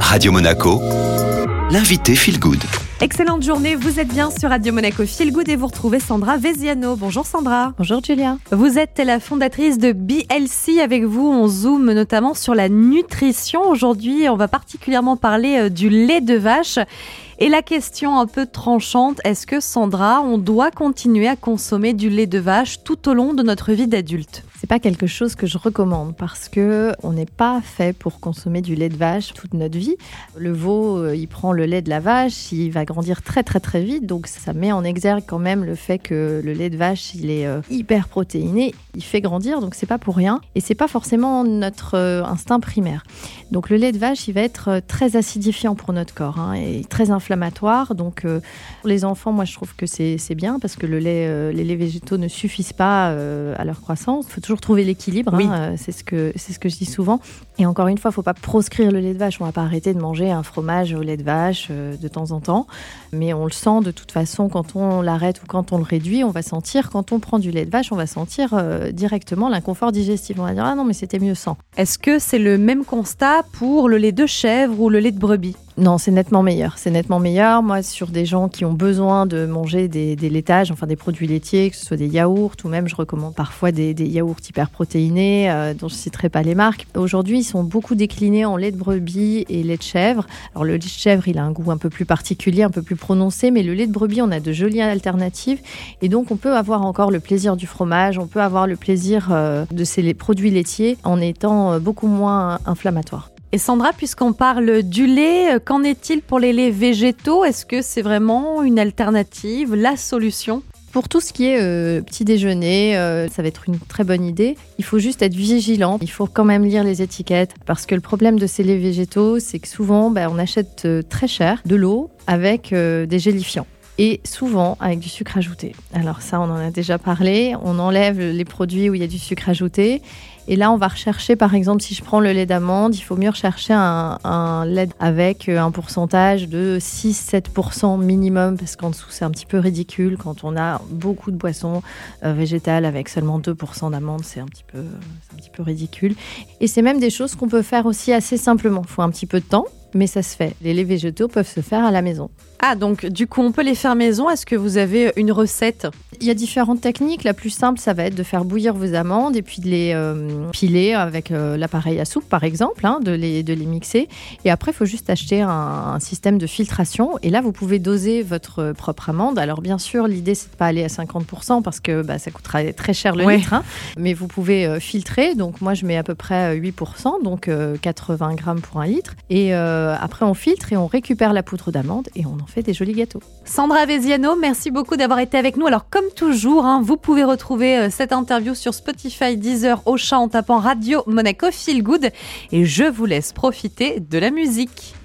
Radio Monaco, l'invité Feel Good. Excellente journée, vous êtes bien sur Radio Monaco Feel Good et vous retrouvez Sandra Veziano. Bonjour Sandra. Bonjour Julia. Vous êtes la fondatrice de BLC. Avec vous, on zoome notamment sur la nutrition. Aujourd'hui, on va particulièrement parler euh, du lait de vache. Et la question un peu tranchante, est-ce que Sandra, on doit continuer à consommer du lait de vache tout au long de notre vie d'adulte? Pas quelque chose que je recommande parce que on n'est pas fait pour consommer du lait de vache toute notre vie. Le veau, euh, il prend le lait de la vache, il va grandir très très très vite, donc ça met en exergue quand même le fait que le lait de vache, il est euh, hyper protéiné, il fait grandir, donc c'est pas pour rien et c'est pas forcément notre euh, instinct primaire. Donc le lait de vache, il va être très acidifiant pour notre corps hein, et très inflammatoire. Donc pour les enfants, moi je trouve que c'est bien parce que le lait, les laits végétaux ne suffisent pas à leur croissance. Faut toujours trouver l'équilibre. Hein, euh, c'est ce que c'est ce que je dis souvent. Et encore une fois, il faut pas proscrire le lait de vache. On va pas arrêter de manger un fromage au lait de vache euh, de temps en temps, mais on le sent de toute façon quand on l'arrête ou quand on le réduit, on va sentir quand on prend du lait de vache, on va sentir euh, directement l'inconfort digestif. On va dire ah non mais c'était mieux sans. Est-ce que c'est le même constat pour le lait de chèvre ou le lait de brebis? Non, c'est nettement meilleur. C'est nettement meilleur. Moi, sur des gens qui ont besoin de manger des, laitages, enfin des produits laitiers, que ce soit des yaourts ou même, je recommande parfois des, yaourts hyper protéinés, euh, dont je ne citerai pas les marques. Aujourd'hui, ils sont beaucoup déclinés en lait de brebis et lait de chèvre. Alors, le lait de chèvre, il a un goût un peu plus particulier, un peu plus prononcé, mais le lait de brebis, on a de jolies alternatives. Et donc, on peut avoir encore le plaisir du fromage, on peut avoir le plaisir euh, de ces produits laitiers en étant euh, beaucoup moins inflammatoire. Et Sandra, puisqu'on parle du lait, euh, qu'en est-il pour les laits végétaux? Est-ce que c'est vraiment une alternative, la solution? Pour tout ce qui est euh, petit déjeuner, euh, ça va être une très bonne idée. Il faut juste être vigilant. Il faut quand même lire les étiquettes parce que le problème de ces laits végétaux, c'est que souvent, bah, on achète très cher de l'eau avec des gélifiants et souvent avec du sucre ajouté. Alors ça, on en a déjà parlé. On enlève les produits où il y a du sucre ajouté. Et là, on va rechercher, par exemple, si je prends le lait d'amande, il faut mieux rechercher un, lait avec un pourcentage de 6-7% minimum, parce qu'en dessous, c'est un petit peu ridicule. Quand on a beaucoup de boissons euh, végétales avec seulement 2% d'amande, c'est un, petit peu, un petit peu ridicule. Et c'est même des choses qu'on peut faire aussi assez simplement. Il faut un petit peu de temps, mais ça se fait. Les laits végétaux peuvent se faire à la maison. Ah, donc du coup, on peut les faire maison. Est-ce que vous avez une recette? Il y a différentes techniques. La plus simple, ça va être de faire bouillir vos amandes et puis de les euh, piler avec euh, l'appareil à soupe, par exemple, hein, de, les, de les mixer. Et après, il faut juste acheter un, système de filtration. Et là, vous pouvez doser votre propre amande. Alors, bien sûr, l'idée, c'est de pas aller à 50% parce que bah, ça coûtera très cher le litre. Hein. Mais vous pouvez euh, filtrer. Donc, moi, je mets à peu près 8%, donc 80 grammes pour un litre. Et après, on filtre et on récupère la poudre d'amande et on fait des jolis gâteaux. Sandra Veziano, merci beaucoup d'avoir été avec nous. Alors comme toujours, hein, vous pouvez retrouver euh, cette interview sur Spotify, Deezer, Auchan en tapant Radio Monaco Feel Good. Et je vous laisse profiter de la musique.